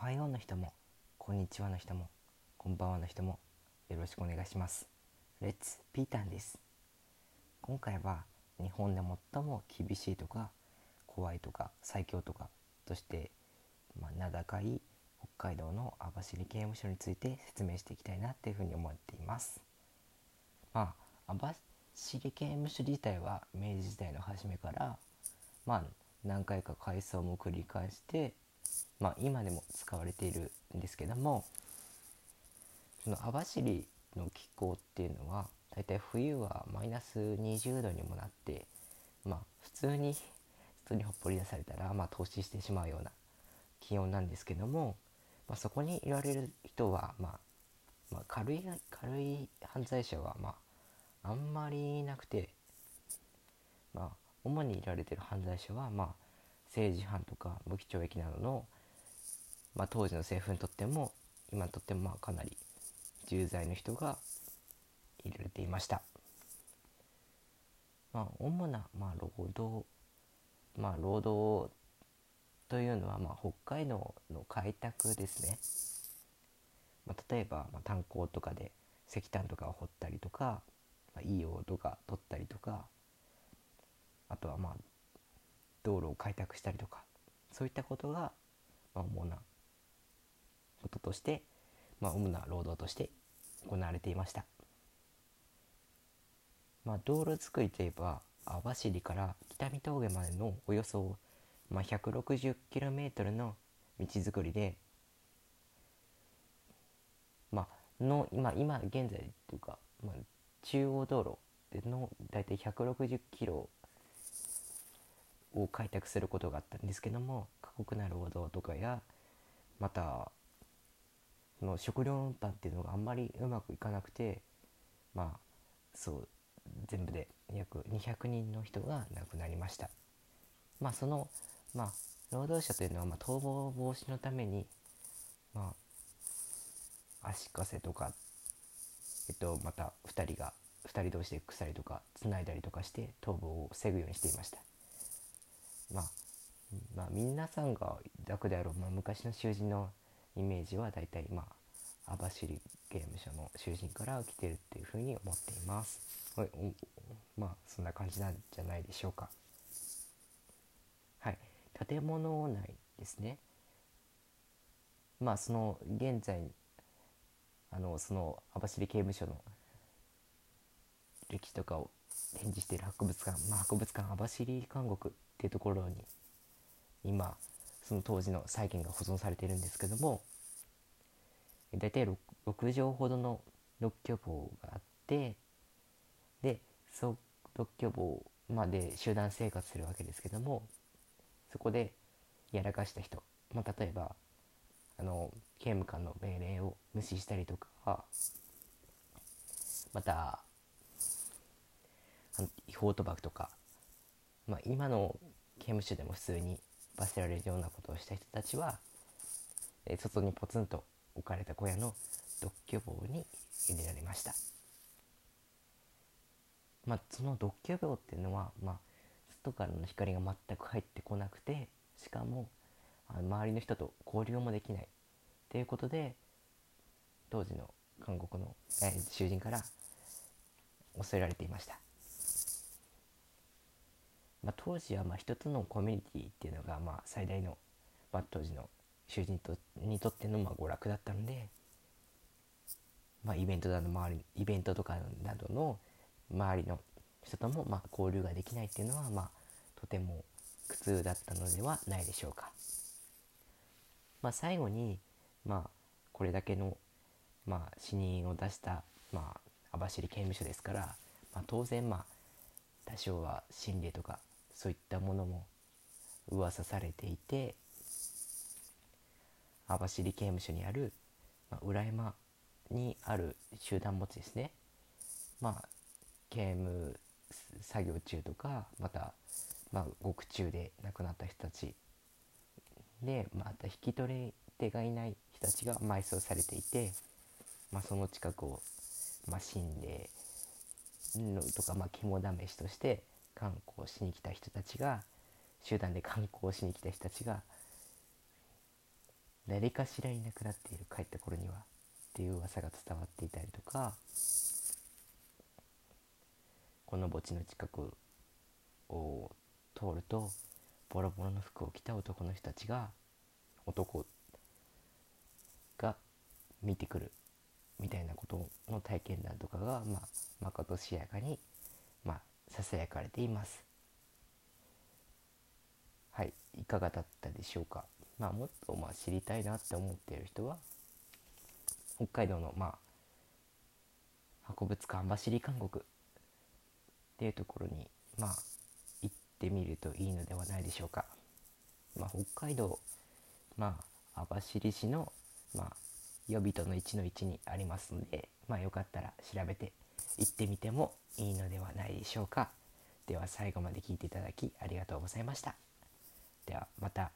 おはようの人も、こんにちはの人も、こんばんはの人も、よろしくお願いします。レッツピータンです。今回は日本で最も厳しいとか、怖いとか、最強とかとして、まあ、名高い北海道の網走刑務所について説明していきたいなっていうふうに思っています。まあ、網走刑務所自体は明治時代の初めから、まあ、何回か改装も繰り返してまあ、今でも使われているんですけどもその網走の気候っていうのはだいたい冬はマイナス20度にもなってまあ普通に外にほっぽり出されたらまあ投資してしまうような気温なんですけども、まあ、そこにいられる人は、まあ、まあ、軽い軽い犯罪者はまああんまりいなくてまあ主にいられてる犯罪者はまあ政治犯とか無期懲役などのまあ、当時の政府にとっても今にとってもまあかなり重罪の人が入れていました。まあ、主なまあ労働まあ労働というのはまあ北海道の開拓ですね。まあ、例えばまあ炭鉱とかで石炭とかを掘ったりとか、まあ、いいオとか取ったりとかあとはまあ道路を開拓したりとかそういったことがまあ主なこととして、まあ、主な労働として行われていました。まあ、道路作りといえば網走から北見峠までのおよそ、まあ、160km の道作りで、まあの今今現在というか、まあ、中央道路での大体160キロを開拓することがあったんですけども過酷な労働とかやまたの食料運搬っていうのがあんまりうまくいかなくてまあそう全部で約200人の人が亡くなりました。まあそのまあ労働者というのはま逃亡防止のためにまあ足かせとかえっとまた2人が2人同士で鎖とかつないだりとかして逃亡を防ぐようにしていました。まあ皆さんが抱くであろう、まあ、昔の囚人のイメージはだいたいまあ網走刑務所の囚人から来てるっていうふうに思っていますい。まあそんな感じなんじゃないでしょうか。はい、建物内ですね。まあその現在あのその網走刑務所の歴史とかを展示している博物館、まあ、博物館網走監獄っていうところに今その当時の債券が保存されているんですけども大体 6, 6畳ほどの独居房があってでその独居房まで集団生活するわけですけどもそこでやらかした人、まあ、例えばあの刑務官の命令を無視したりとかまた違法賭博とか、まあ、今の刑務所でも普通に罰せられるようなことをした人たちは、えー、外にポツンと置かれた小屋の独居房に入れられました。まあ、その独居房っていうのは、まあ、外からの光が全く入ってこなくてしかも周りの人と交流もできないっていうことで当時の韓国の、えー、囚人から恐れられていました。まあ、当時はまあ一つのコミュニティっていうのがまあ最大の、まあ、当時の囚人とにとってのまあ娯楽だったので、まあ、イベントだの周りイベントとかなどの周りの人ともまあ交流ができないっていうのはまあとても苦痛だったのではないでしょうか。まあ、最後に、まあ、これだけの、まあ、死人を出した、まあ、網走刑務所ですから、まあ、当然、まあ、多少は心霊とかそういったものも噂されていて網走刑務所にある、まあ、裏山にある集団墓地ですね。まあ刑務作業中とかまた、まあ、獄中で亡くなった人たちでまた引き取り手がいない人たちが埋葬されていて、まあ、その近くを、まあ、心霊のとか、まあ、肝試しとして観光しに来た人たちが集団で観光しに来た人たちが誰かしらいなくなっている帰った頃にはっていう噂が伝わっていたりとかこの墓地の近くを通るとボロボロの服を着た男の人たちが男が見てくるみたいなことの体験談とかが、まあ、まことしやかに、まあ、ささやかれています。はい、いかがだったでしょうか？まあ、もっとまあ知りたいなって思っている人は北海道のまあ博物館網走監獄っていうところにまあ行ってみるといいのではないでしょうか。まあ、北海道まあ網走市のまあ予備との1の1にありますのでまあよかったら調べて行ってみてもいいのではないでしょうか。では最後まで聞いていただきありがとうございました。ではまた